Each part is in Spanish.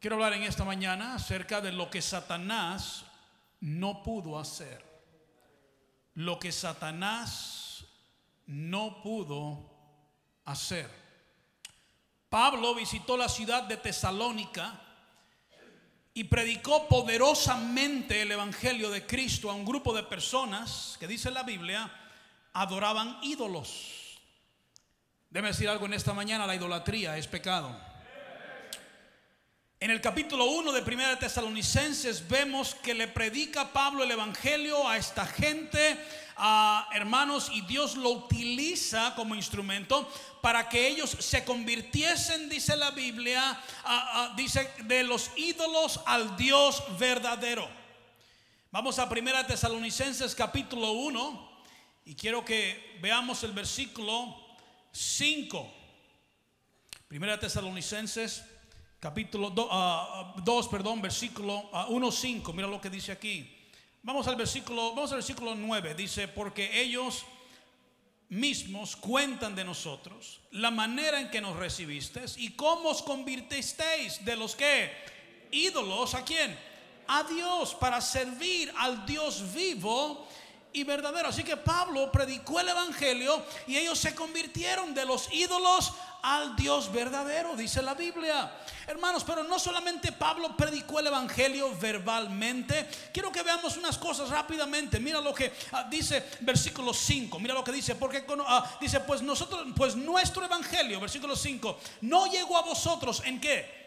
Quiero hablar en esta mañana acerca de lo que Satanás no pudo hacer. Lo que Satanás no pudo hacer. Pablo visitó la ciudad de Tesalónica y predicó poderosamente el Evangelio de Cristo a un grupo de personas que dice la Biblia adoraban ídolos. Debe decir algo en esta mañana, la idolatría es pecado. En el capítulo 1 de Primera Tesalonicenses vemos que le predica Pablo el Evangelio a esta gente, a hermanos, y Dios lo utiliza como instrumento para que ellos se convirtiesen, dice la Biblia, dice de los ídolos al Dios verdadero. Vamos a Primera Tesalonicenses capítulo 1 y quiero que veamos el versículo 5. Primera Tesalonicenses capítulo 2, ah, ah, perdón, versículo 1, ah, 5. Mira lo que dice aquí. Vamos al versículo, vamos al versículo 9. Dice, porque ellos mismos cuentan de nosotros la manera en que nos recibisteis y cómo os convirtisteis de los que ídolos a quién? A Dios para servir al Dios vivo y verdadero. Así que Pablo predicó el evangelio y ellos se convirtieron de los ídolos al Dios verdadero, dice la Biblia. Hermanos, pero no solamente Pablo predicó el Evangelio verbalmente. Quiero que veamos unas cosas rápidamente. Mira lo que ah, dice versículo 5. Mira lo que dice. Porque ah, dice, pues nosotros, pues nuestro Evangelio, versículo 5, no llegó a vosotros en qué?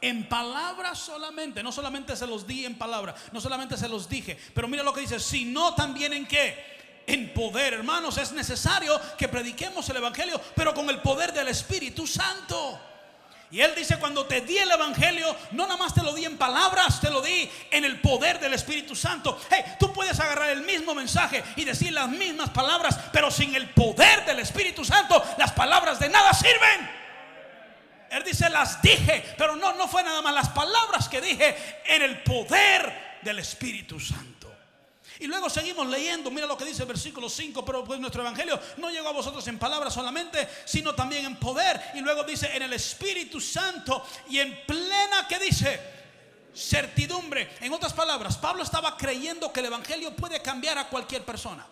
En palabras solamente, no solamente se los di en palabra, no solamente se los dije, pero mira lo que dice, sino también en qué? en poder. Hermanos, es necesario que prediquemos el Evangelio, pero con el poder del Espíritu Santo. Y él dice, cuando te di el Evangelio, no nada más te lo di en palabras, te lo di en el poder del Espíritu Santo. Hey, tú puedes agarrar el mismo mensaje y decir las mismas palabras, pero sin el poder del Espíritu Santo, las palabras de nada sirven. Él dice, las dije, pero no, no fue nada más las palabras que dije en el poder del Espíritu Santo. Y luego seguimos leyendo, mira lo que dice el versículo 5, pero pues nuestro evangelio no llegó a vosotros en palabras solamente, sino también en poder. Y luego dice en el Espíritu Santo y en plena, ¿qué dice? Certidumbre. En otras palabras, Pablo estaba creyendo que el evangelio puede cambiar a cualquier persona.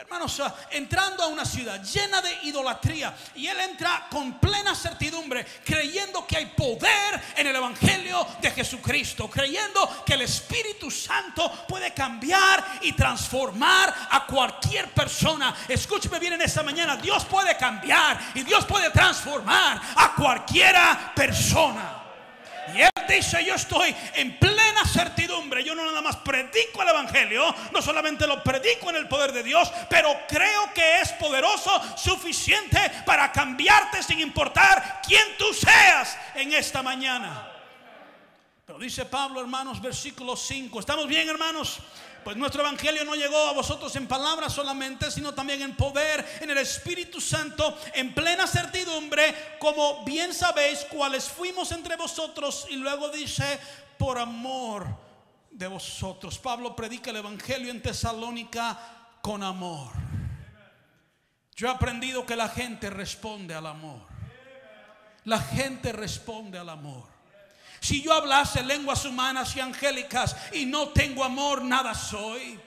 Hermanos, entrando a una ciudad llena de idolatría y él entra con plena certidumbre, creyendo que hay poder en el Evangelio de Jesucristo, creyendo que el Espíritu Santo puede cambiar y transformar a cualquier persona. Escúcheme bien en esta mañana, Dios puede cambiar y Dios puede transformar a cualquiera persona. Y él dice, yo estoy en plena certidumbre. Yo no nada más predico el Evangelio, no solamente lo predico en el poder de Dios, pero creo que es poderoso, suficiente para cambiarte sin importar quién tú seas en esta mañana. Pero dice Pablo, hermanos, versículo 5. ¿Estamos bien, hermanos? Pues nuestro evangelio no llegó a vosotros en palabras solamente, sino también en poder, en el Espíritu Santo, en plena certidumbre, como bien sabéis cuáles fuimos entre vosotros. Y luego dice, por amor de vosotros. Pablo predica el evangelio en Tesalónica con amor. Yo he aprendido que la gente responde al amor. La gente responde al amor. Si yo hablase lenguas humanas y angélicas y no tengo amor, nada soy.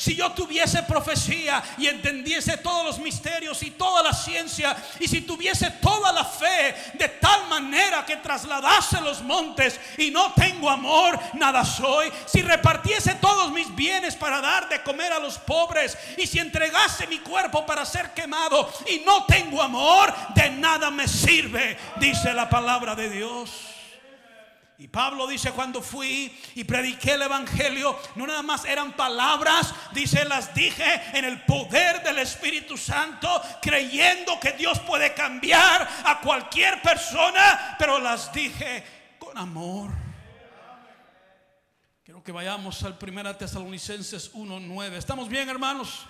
Si yo tuviese profecía y entendiese todos los misterios y toda la ciencia, y si tuviese toda la fe de tal manera que trasladase los montes y no tengo amor, nada soy. Si repartiese todos mis bienes para dar de comer a los pobres, y si entregase mi cuerpo para ser quemado y no tengo amor, de nada me sirve, dice la palabra de Dios. Y Pablo dice, cuando fui y prediqué el Evangelio, no nada más eran palabras, dice, las dije en el poder del Espíritu Santo, creyendo que Dios puede cambiar a cualquier persona, pero las dije con amor. Quiero que vayamos al 1 Tesalonicenses 1.9. ¿Estamos bien, hermanos?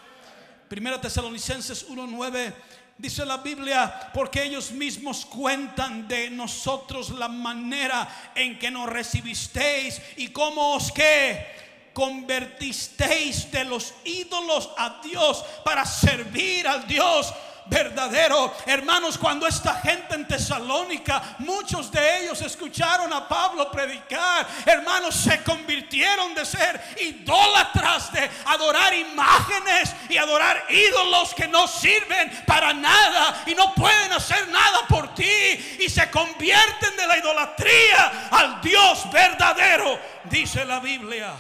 1 Tesalonicenses 1.9 Dice la Biblia, porque ellos mismos cuentan de nosotros la manera en que nos recibisteis y cómo os que convertisteis de los ídolos a Dios para servir al Dios verdadero. Hermanos, cuando esta gente en Tesalónica, muchos de ellos escucharon a Pablo predicar, hermanos, se convirtieron de ser idólatras, de adorar imágenes y adorar ídolos que no sirven para nada y no pueden hacer nada por ti y se convierten de la idolatría al Dios verdadero, dice la Biblia.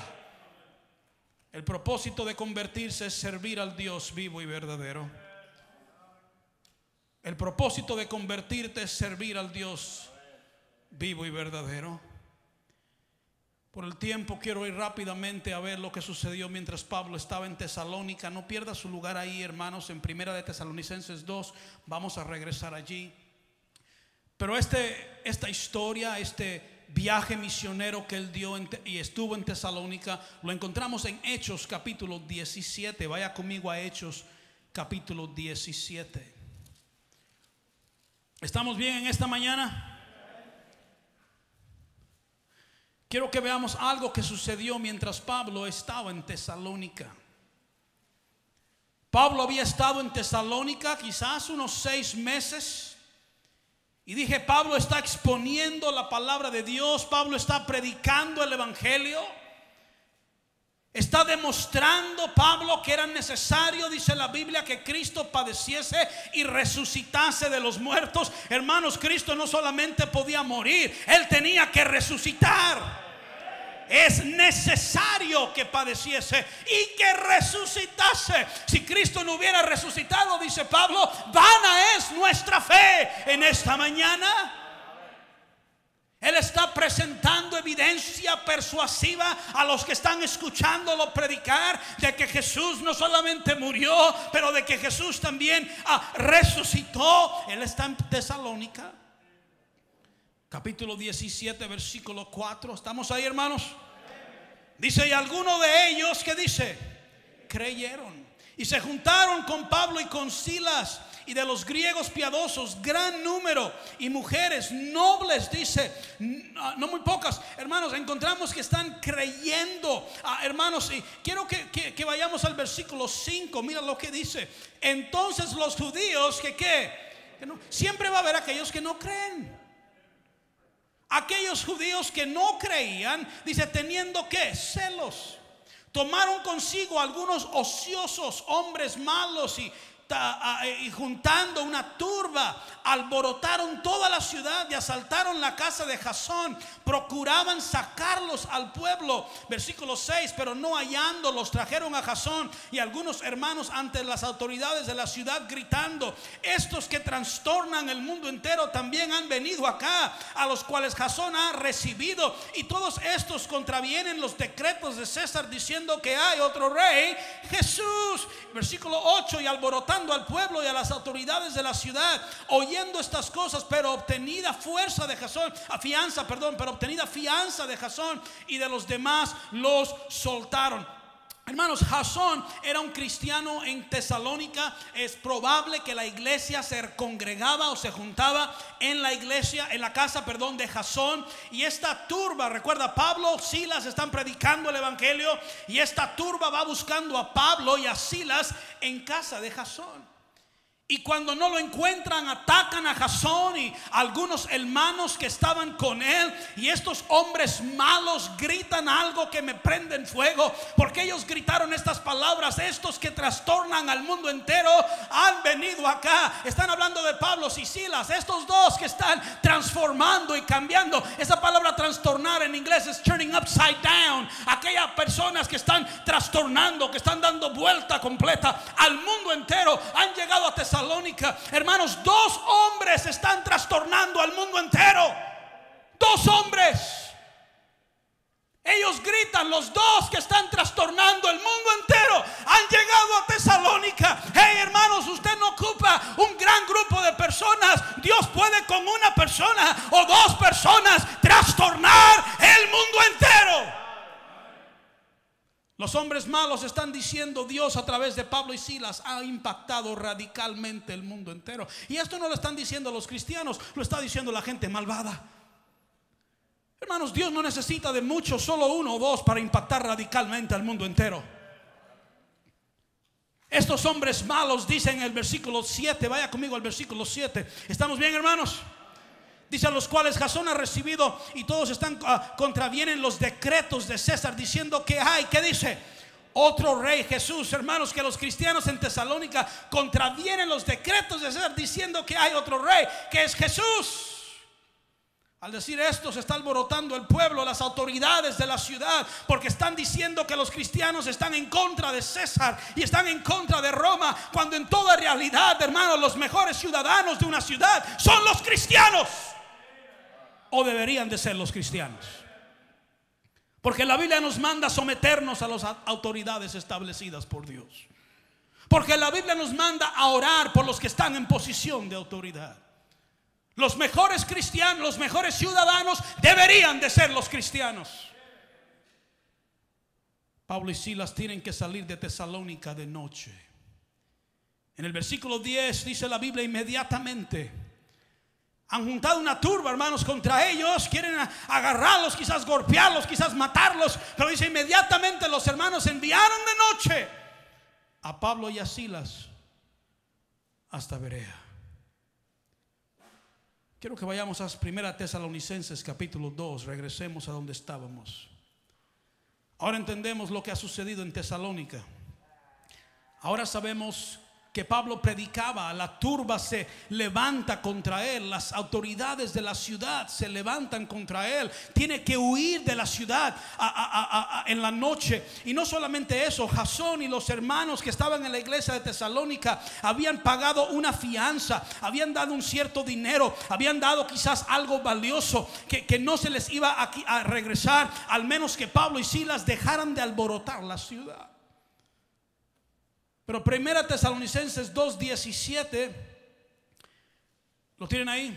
El propósito de convertirse es servir al Dios vivo y verdadero. El propósito de convertirte es servir al Dios vivo y verdadero. Por el tiempo quiero ir rápidamente a ver lo que sucedió mientras Pablo estaba en Tesalónica. No pierda su lugar ahí, hermanos, en Primera de Tesalonicenses 2. Vamos a regresar allí. Pero este, esta historia, este viaje misionero que él dio y estuvo en Tesalónica, lo encontramos en Hechos capítulo 17. Vaya conmigo a Hechos capítulo 17. ¿Estamos bien en esta mañana? Quiero que veamos algo que sucedió mientras Pablo estaba en Tesalónica. Pablo había estado en Tesalónica quizás unos seis meses. Y dije, Pablo está exponiendo la palabra de Dios, Pablo está predicando el Evangelio. Está demostrando Pablo que era necesario, dice la Biblia, que Cristo padeciese y resucitase de los muertos. Hermanos, Cristo no solamente podía morir, Él tenía que resucitar es necesario que padeciese y que resucitase. Si Cristo no hubiera resucitado, dice Pablo, vana es nuestra fe en esta mañana. Él está presentando evidencia persuasiva a los que están escuchándolo predicar de que Jesús no solamente murió, pero de que Jesús también ah, resucitó. Él está en Tesalónica capítulo 17, versículo 4. ¿Estamos ahí, hermanos? Dice, y algunos de ellos, que dice? Creyeron. Y se juntaron con Pablo y con Silas y de los griegos piadosos, gran número, y mujeres nobles, dice, no muy pocas, hermanos, encontramos que están creyendo, ah, hermanos, y quiero que, que, vayamos al versículo 5, mira lo que dice, entonces los judíos, que qué, siempre va a haber aquellos que no creen. Aquellos judíos que no creían, dice, teniendo que celos, tomaron consigo algunos ociosos hombres malos y y juntando una turba, alborotaron toda la ciudad y asaltaron la casa de Jasón. Procuraban sacarlos al pueblo. Versículo 6, pero no hallándolos, trajeron a Jasón y algunos hermanos ante las autoridades de la ciudad gritando, estos que trastornan el mundo entero también han venido acá, a los cuales Jasón ha recibido. Y todos estos contravienen los decretos de César diciendo que hay otro rey, Jesús. Versículo 8, y al pueblo y a las autoridades de la ciudad, oyendo estas cosas, pero obtenida fuerza de Jasón, fianza, perdón, pero obtenida fianza de Jasón y de los demás los soltaron. Hermanos, Jasón era un cristiano en Tesalónica. Es probable que la iglesia se congregaba o se juntaba en la iglesia, en la casa, perdón, de Jasón. Y esta turba, recuerda, Pablo, Silas están predicando el evangelio. Y esta turba va buscando a Pablo y a Silas en casa de Jasón. Y cuando no lo encuentran, atacan a Jasón y algunos hermanos que estaban con él. Y estos hombres malos gritan algo que me prenden fuego. Porque ellos gritaron estas palabras. Estos que trastornan al mundo entero han venido acá. Están hablando de Pablo y Silas. Estos dos que están transformando y cambiando. Esa palabra trastornar en inglés es turning upside down. Aquellas personas que están trastornando, que están dando vuelta completa al mundo entero. Han llegado a Tesalónica Hermanos, dos hombres están trastornando al mundo entero. Dos hombres. Ellos gritan, los dos que están trastornando el mundo entero han llegado a Tesalónica. Hey hermanos, usted no ocupa un gran grupo de personas. Dios puede con una persona o dos personas trastornar el mundo entero. Los hombres malos están diciendo Dios a través de Pablo y Silas ha impactado radicalmente el mundo entero. Y esto no lo están diciendo los cristianos, lo está diciendo la gente malvada. Hermanos, Dios no necesita de mucho, solo uno o dos para impactar radicalmente al mundo entero. estos hombres malos dicen en el versículo 7, vaya conmigo al versículo 7. ¿Estamos bien, hermanos? Dice a los cuales Jasón ha recibido y todos están ah, contravienen los decretos de César diciendo que hay, ¿qué dice? Otro rey Jesús, hermanos, que los cristianos en Tesalónica contravienen los decretos de César diciendo que hay otro rey, que es Jesús. Al decir esto se está alborotando el pueblo, las autoridades de la ciudad, porque están diciendo que los cristianos están en contra de César y están en contra de Roma, cuando en toda realidad, hermanos, los mejores ciudadanos de una ciudad son los cristianos o deberían de ser los cristianos. Porque la Biblia nos manda someternos a las autoridades establecidas por Dios. Porque la Biblia nos manda a orar por los que están en posición de autoridad. Los mejores cristianos, los mejores ciudadanos deberían de ser los cristianos. Pablo y Silas tienen que salir de Tesalónica de noche. En el versículo 10 dice la Biblia inmediatamente han juntado una turba, hermanos, contra ellos. Quieren agarrarlos, quizás golpearlos, quizás matarlos. Pero dice, inmediatamente los hermanos enviaron de noche a Pablo y a Silas hasta Berea. Quiero que vayamos a Primera Tesalonicenses capítulo 2, regresemos a donde estábamos. Ahora entendemos lo que ha sucedido en Tesalónica. Ahora sabemos que Pablo predicaba, la turba se levanta contra él, las autoridades de la ciudad se levantan contra él, tiene que huir de la ciudad en la noche. Y no solamente eso, Jasón y los hermanos que estaban en la iglesia de Tesalónica habían pagado una fianza, habían dado un cierto dinero, habían dado quizás algo valioso que, que no se les iba a, a regresar, al menos que Pablo y Silas dejaran de alborotar la ciudad. Pero Primera Tesalonicenses 2:17, ¿lo tienen ahí?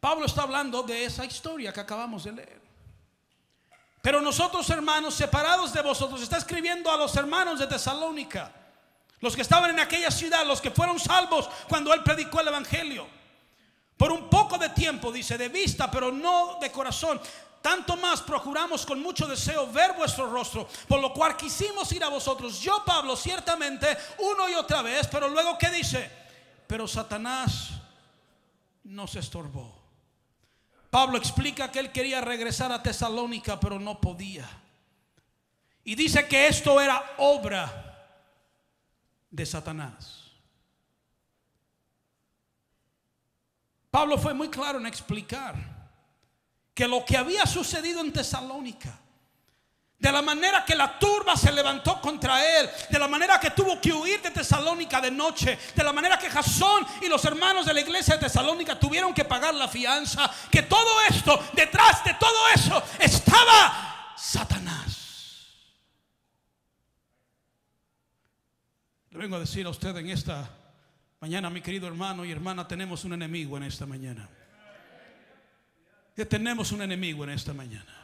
Pablo está hablando de esa historia que acabamos de leer. Pero nosotros hermanos, separados de vosotros, está escribiendo a los hermanos de Tesalónica, los que estaban en aquella ciudad, los que fueron salvos cuando él predicó el Evangelio. Por un poco de tiempo, dice, de vista, pero no de corazón tanto más procuramos con mucho deseo ver vuestro rostro, por lo cual quisimos ir a vosotros. Yo, Pablo, ciertamente, uno y otra vez, pero luego, ¿qué dice? Pero Satanás nos estorbó. Pablo explica que él quería regresar a Tesalónica, pero no podía. Y dice que esto era obra de Satanás. Pablo fue muy claro en explicar que lo que había sucedido en Tesalónica, de la manera que la turba se levantó contra él, de la manera que tuvo que huir de Tesalónica de noche, de la manera que Jasón y los hermanos de la iglesia de Tesalónica tuvieron que pagar la fianza, que todo esto, detrás de todo eso, estaba Satanás. Le vengo a decir a usted en esta mañana, mi querido hermano y hermana, tenemos un enemigo en esta mañana que tenemos un enemigo en esta mañana.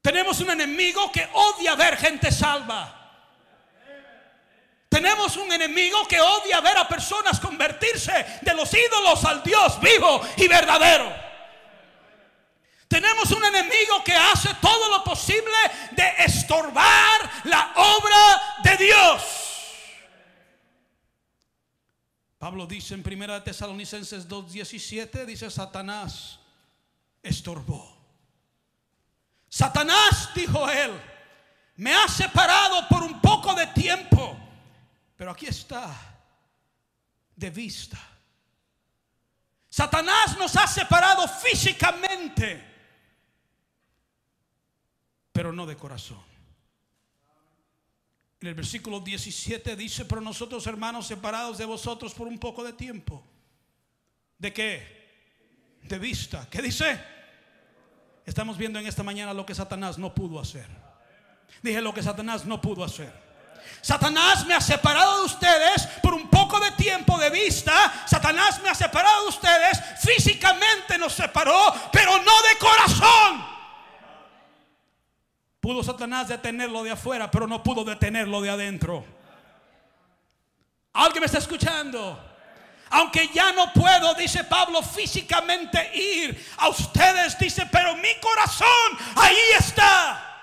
Tenemos un enemigo que odia ver gente salva. Tenemos un enemigo que odia ver a personas convertirse de los ídolos al Dios vivo y verdadero. Tenemos un enemigo que hace todo lo posible de estorbar la obra de Dios. Pablo dice en 1 Tesalonicenses 2:17, dice Satanás estorbó. Satanás, dijo él, me ha separado por un poco de tiempo, pero aquí está, de vista. Satanás nos ha separado físicamente, pero no de corazón. En el versículo 17 dice, pero nosotros hermanos separados de vosotros por un poco de tiempo. ¿De qué? De vista. ¿Qué dice? Estamos viendo en esta mañana lo que Satanás no pudo hacer. Dije lo que Satanás no pudo hacer. Satanás me ha separado de ustedes por un poco de tiempo de vista. Satanás me ha separado de ustedes. Físicamente nos separó, pero no de corazón. Pudo Satanás detenerlo de afuera, pero no pudo detenerlo de adentro. ¿Alguien me está escuchando? Aunque ya no puedo, dice Pablo, físicamente ir a ustedes, dice, pero mi corazón ahí está.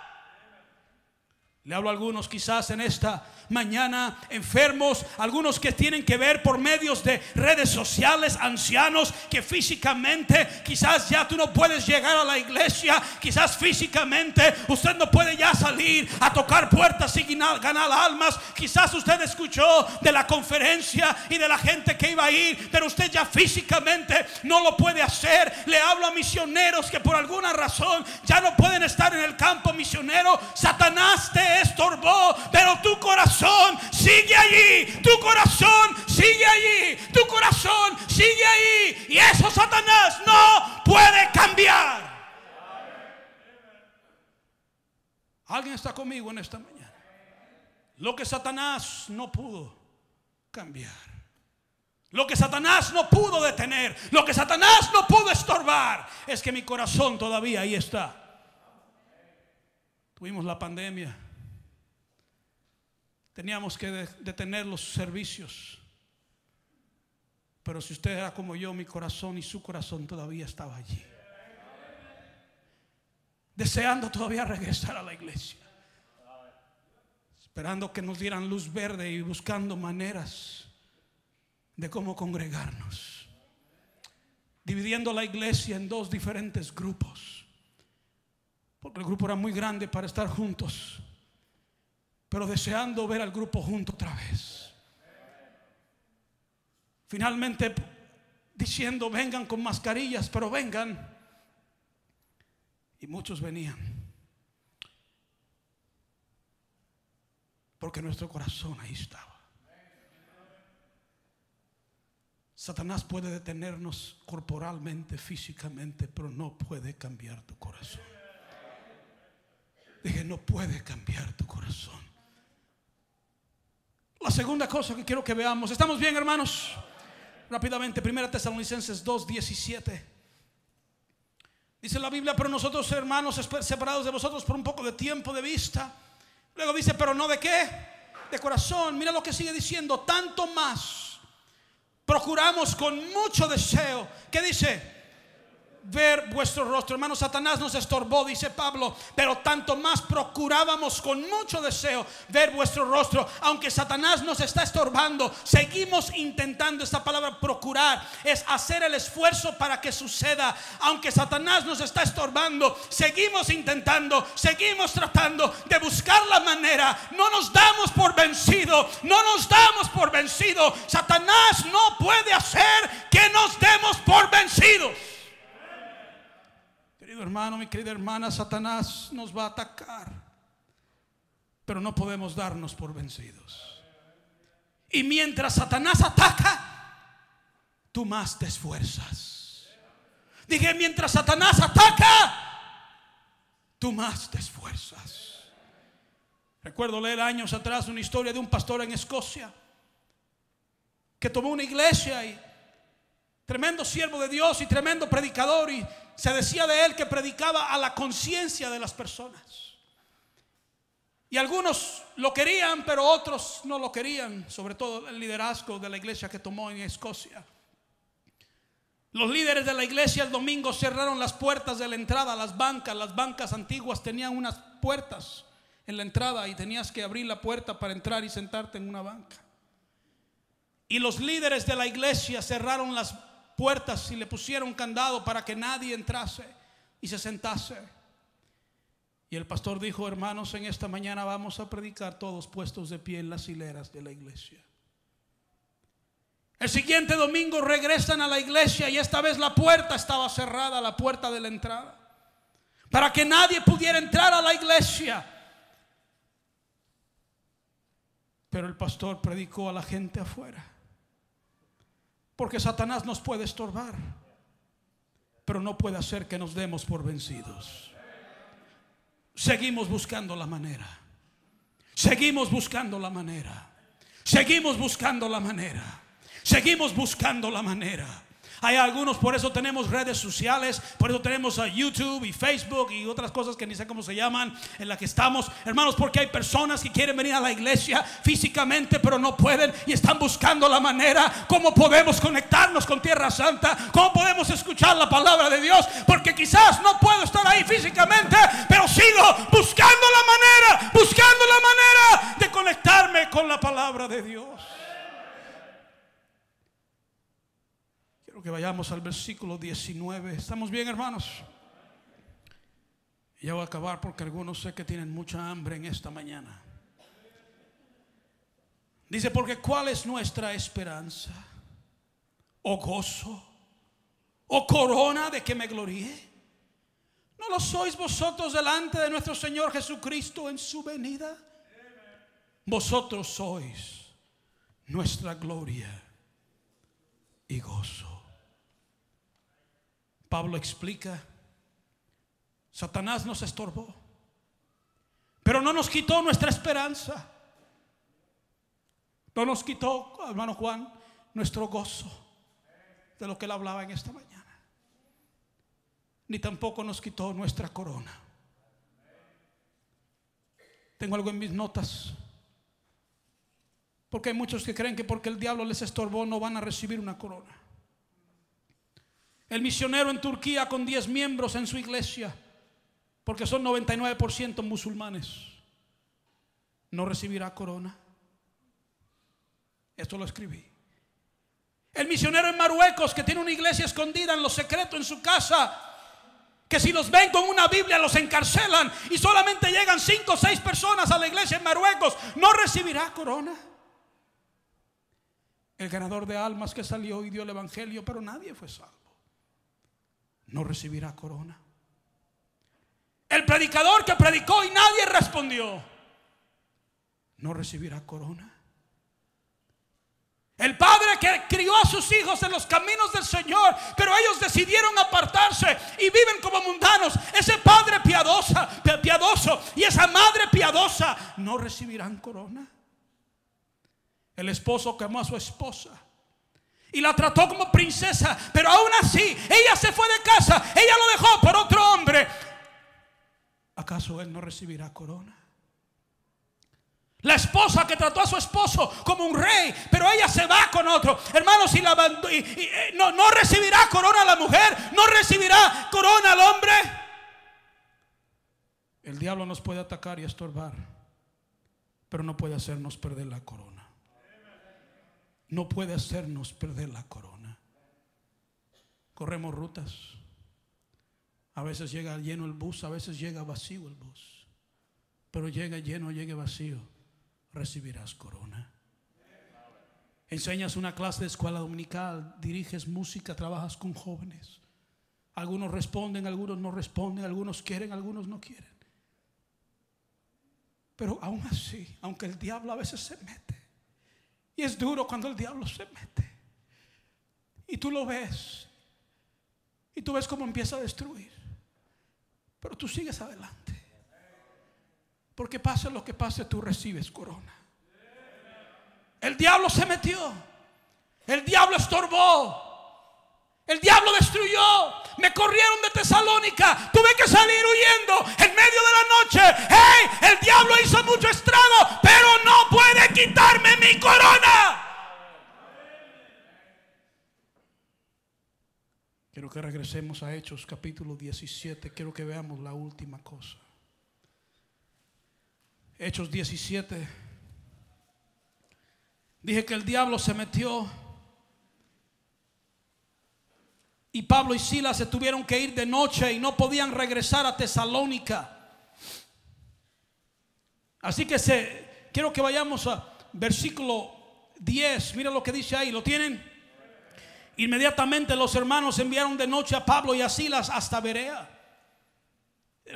Le hablo a algunos quizás en esta mañana enfermos, algunos que tienen que ver por medios de redes sociales, ancianos que físicamente quizás ya tú no puedes llegar a la iglesia, quizás físicamente usted no puede ya salir a tocar puertas y ganar almas, quizás usted escuchó de la conferencia y de la gente que iba a ir, pero usted ya físicamente no lo puede hacer. Le hablo a misioneros que por alguna razón ya no pueden estar en el campo misionero. Satanás te estorbó, pero tu corazón sigue allí, tu corazón sigue allí, tu corazón sigue allí. Y eso Satanás no puede cambiar. Alguien está conmigo en esta mañana. Lo que Satanás no pudo cambiar. Lo que Satanás no pudo detener, lo que Satanás no pudo estorbar, es que mi corazón todavía ahí está. Tuvimos la pandemia. Teníamos que detener los servicios. Pero si usted era como yo, mi corazón y su corazón todavía estaba allí. Deseando todavía regresar a la iglesia. Esperando que nos dieran luz verde y buscando maneras de cómo congregarnos. Dividiendo la iglesia en dos diferentes grupos porque el grupo era muy grande para estar juntos, pero deseando ver al grupo junto otra vez. Finalmente diciendo, vengan con mascarillas, pero vengan. Y muchos venían. Porque nuestro corazón ahí estaba. Satanás puede detenernos corporalmente, físicamente, pero no puede cambiar tu corazón. Dije, no puede cambiar tu corazón. La segunda cosa que quiero que veamos, ¿estamos bien hermanos? Rápidamente, Primera Tesalonicenses 2, 17. Dice la Biblia, pero nosotros hermanos separados de vosotros por un poco de tiempo de vista. Luego dice, pero no de qué? De corazón. Mira lo que sigue diciendo, tanto más. Procuramos con mucho deseo. ¿Qué dice? Ver vuestro rostro. Hermano, Satanás nos estorbó, dice Pablo, pero tanto más procurábamos con mucho deseo ver vuestro rostro. Aunque Satanás nos está estorbando, seguimos intentando. Esta palabra procurar es hacer el esfuerzo para que suceda. Aunque Satanás nos está estorbando, seguimos intentando, seguimos tratando de buscar la manera. No nos damos por vencido, no nos damos por vencido. Satanás no puede hacer que nos demos por vencidos hermano, mi querida hermana, Satanás nos va a atacar. Pero no podemos darnos por vencidos. Y mientras Satanás ataca, tú más te esfuerzas. Dije, mientras Satanás ataca, tú más te esfuerzas. Recuerdo leer años atrás una historia de un pastor en Escocia que tomó una iglesia y tremendo siervo de Dios y tremendo predicador y se decía de él que predicaba a la conciencia de las personas. Y algunos lo querían, pero otros no lo querían, sobre todo el liderazgo de la iglesia que tomó en Escocia. Los líderes de la iglesia el domingo cerraron las puertas de la entrada, las bancas, las bancas antiguas tenían unas puertas en la entrada y tenías que abrir la puerta para entrar y sentarte en una banca. Y los líderes de la iglesia cerraron las puertas y le pusieron candado para que nadie entrase y se sentase. Y el pastor dijo, hermanos, en esta mañana vamos a predicar todos puestos de pie en las hileras de la iglesia. El siguiente domingo regresan a la iglesia y esta vez la puerta estaba cerrada, la puerta de la entrada, para que nadie pudiera entrar a la iglesia. Pero el pastor predicó a la gente afuera. Porque Satanás nos puede estorbar, pero no puede hacer que nos demos por vencidos. Seguimos buscando la manera. Seguimos buscando la manera. Seguimos buscando la manera. Seguimos buscando la manera. Hay algunos, por eso tenemos redes sociales, por eso tenemos a YouTube y Facebook y otras cosas que ni sé cómo se llaman en las que estamos. Hermanos, porque hay personas que quieren venir a la iglesia físicamente, pero no pueden y están buscando la manera cómo podemos conectarnos con Tierra Santa, cómo podemos escuchar la palabra de Dios, porque quizás no puedo estar ahí físicamente, pero sigo buscando la manera, buscando la manera de conectarme con la palabra de Dios. Que vayamos al versículo 19. ¿Estamos bien, hermanos? Ya voy a acabar porque algunos sé que tienen mucha hambre en esta mañana. Dice, porque ¿cuál es nuestra esperanza? ¿O gozo? ¿O corona de que me gloríe? ¿No lo sois vosotros delante de nuestro Señor Jesucristo en su venida? Vosotros sois nuestra gloria y gozo. Pablo explica, Satanás nos estorbó, pero no nos quitó nuestra esperanza. No nos quitó, hermano Juan, nuestro gozo de lo que él hablaba en esta mañana. Ni tampoco nos quitó nuestra corona. Tengo algo en mis notas. Porque hay muchos que creen que porque el diablo les estorbó no van a recibir una corona. El misionero en Turquía con 10 miembros en su iglesia, porque son 99% musulmanes, no recibirá corona. Esto lo escribí. El misionero en Marruecos que tiene una iglesia escondida en lo secreto en su casa, que si los ven con una Biblia los encarcelan y solamente llegan cinco o seis personas a la iglesia en Marruecos, no recibirá corona. El ganador de almas que salió y dio el evangelio, pero nadie fue salvo, no recibirá corona. El predicador que predicó y nadie respondió, no recibirá corona. El padre que crió a sus hijos en los caminos del Señor, pero ellos decidieron apartarse y viven como mundanos. Ese padre piadosa, piadoso y esa madre piadosa no recibirán corona. El esposo que amó a su esposa y la trató como princesa, pero aún así ella se fue de casa, ella lo dejó por otro hombre. ¿Acaso él no recibirá corona? La esposa que trató a su esposo como un rey, pero ella se va con otro. Hermanos, y, la, eh, no, no recibirá corona la mujer, no recibirá corona al hombre. El diablo nos puede atacar y estorbar, pero no puede hacernos perder la corona. No puede hacernos perder la corona. Corremos rutas. A veces llega lleno el bus, a veces llega vacío el bus. Pero llega lleno, llegue vacío recibirás corona. Enseñas una clase de escuela dominical, diriges música, trabajas con jóvenes. Algunos responden, algunos no responden, algunos quieren, algunos no quieren. Pero aún así, aunque el diablo a veces se mete, y es duro cuando el diablo se mete, y tú lo ves, y tú ves cómo empieza a destruir, pero tú sigues adelante. Porque pase lo que pase, tú recibes corona. El diablo se metió. El diablo estorbó. El diablo destruyó. Me corrieron de Tesalónica. Tuve que salir huyendo en medio de la noche. ¡Hey! El diablo hizo mucho estrago, pero no puede quitarme mi corona. Quiero que regresemos a Hechos capítulo 17. Quiero que veamos la última cosa. Hechos 17. Dije que el diablo se metió. Y Pablo y Silas se tuvieron que ir de noche y no podían regresar a Tesalónica. Así que se, quiero que vayamos a versículo 10. Mira lo que dice ahí. ¿Lo tienen? Inmediatamente los hermanos enviaron de noche a Pablo y a Silas hasta Berea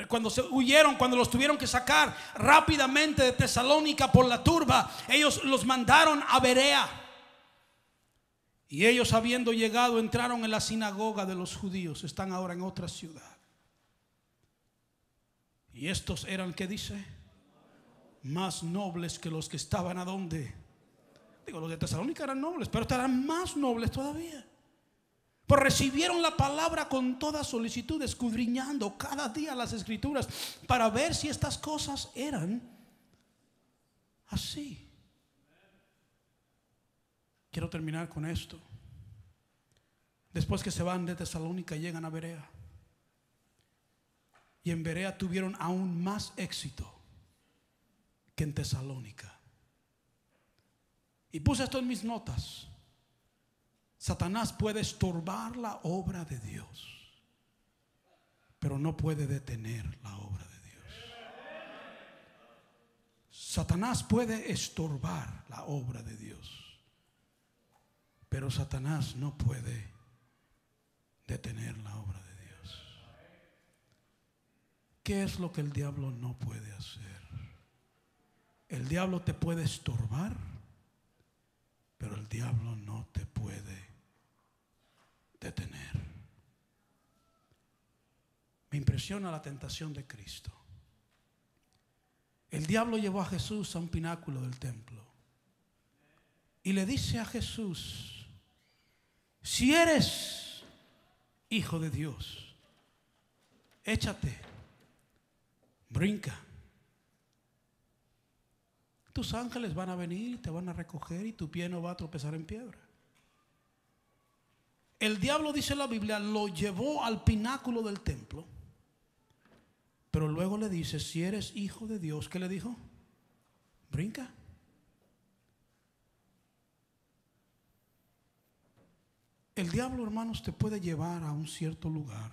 cuando se huyeron, cuando los tuvieron que sacar rápidamente de Tesalónica por la turba, ellos los mandaron a Berea. Y ellos habiendo llegado entraron en la sinagoga de los judíos, están ahora en otra ciudad. Y estos eran, ¿qué dice? Más nobles que los que estaban a donde. Digo, los de Tesalónica eran nobles, pero estarán más nobles todavía. Pues recibieron la palabra con toda solicitud, escudriñando cada día las escrituras para ver si estas cosas eran así. Quiero terminar con esto. Después que se van de Tesalónica, llegan a Berea. Y en Berea tuvieron aún más éxito que en Tesalónica. Y puse esto en mis notas. Satanás puede estorbar la obra de Dios, pero no puede detener la obra de Dios. Satanás puede estorbar la obra de Dios, pero Satanás no puede detener la obra de Dios. ¿Qué es lo que el diablo no puede hacer? El diablo te puede estorbar, pero el diablo no te puede detener. Me impresiona la tentación de Cristo. El diablo llevó a Jesús a un pináculo del templo y le dice a Jesús, si eres hijo de Dios, échate, brinca. Tus ángeles van a venir y te van a recoger y tu pie no va a tropezar en piedra. El diablo, dice la Biblia, lo llevó al pináculo del templo. Pero luego le dice, si eres hijo de Dios, ¿qué le dijo? Brinca. El diablo, hermanos, te puede llevar a un cierto lugar,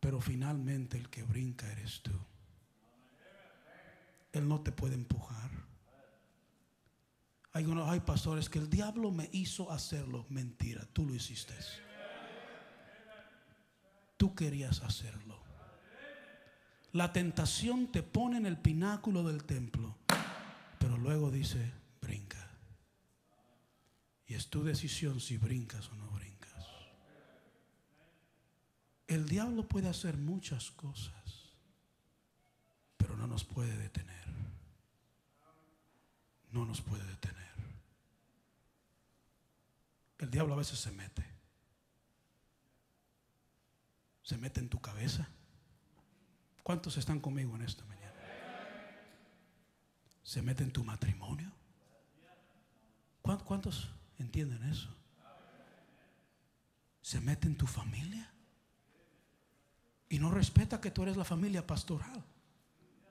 pero finalmente el que brinca eres tú. Él no te puede empujar. Hay, unos, hay pastores que el diablo me hizo hacerlo. Mentira, tú lo hiciste. Tú querías hacerlo. La tentación te pone en el pináculo del templo, pero luego dice. Y es tu decisión si brincas o no brincas. El diablo puede hacer muchas cosas, pero no nos puede detener. No nos puede detener. El diablo a veces se mete. Se mete en tu cabeza. ¿Cuántos están conmigo en esta mañana? Se mete en tu matrimonio. ¿Cuántos entienden eso? Se mete en tu familia. Y no respeta que tú eres la familia pastoral.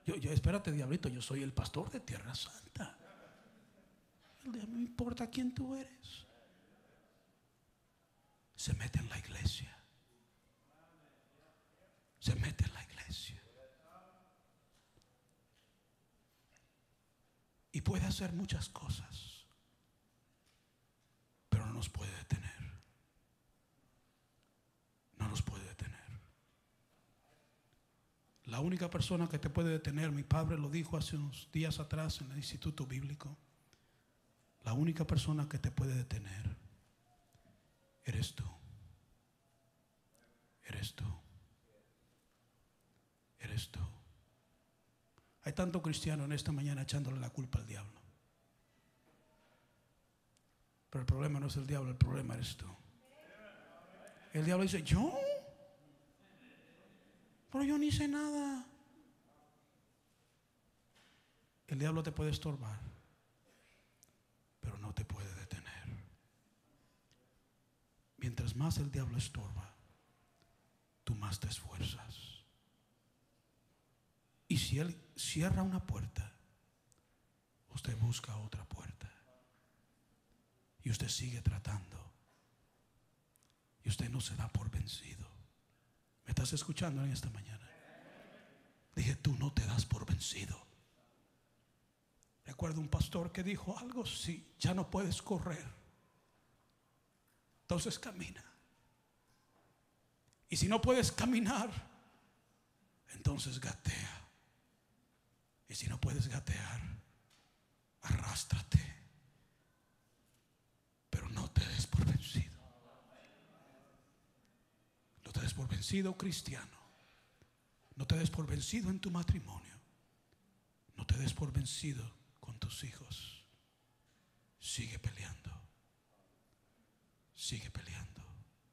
Yo, yo espérate, diablito, yo soy el pastor de Tierra Santa. No importa quién tú eres se mete en la iglesia. Se mete en la iglesia. Y puede hacer muchas cosas, nos puede detener. No nos puede detener. La única persona que te puede detener, mi padre lo dijo hace unos días atrás en el Instituto Bíblico, la única persona que te puede detener eres tú. Eres tú. Eres tú. Hay tanto cristiano en esta mañana echándole la culpa al diablo. Pero el problema no es el diablo, el problema eres tú. El diablo dice, ¿yo? Pero yo ni hice nada. El diablo te puede estorbar, pero no te puede Mientras más el diablo estorba, tú más te esfuerzas. Y si él cierra una puerta, usted busca otra puerta. Y usted sigue tratando. Y usted no se da por vencido. ¿Me estás escuchando en esta mañana? Dije, tú no te das por vencido. Recuerdo un pastor que dijo algo, si ya no puedes correr entonces camina. Y si no puedes caminar, entonces gatea. Y si no puedes gatear, arrástrate. No te des por vencido. No te des por vencido, cristiano. No te des por vencido en tu matrimonio. No te des por vencido con tus hijos. Sigue peleando. Sigue peleando.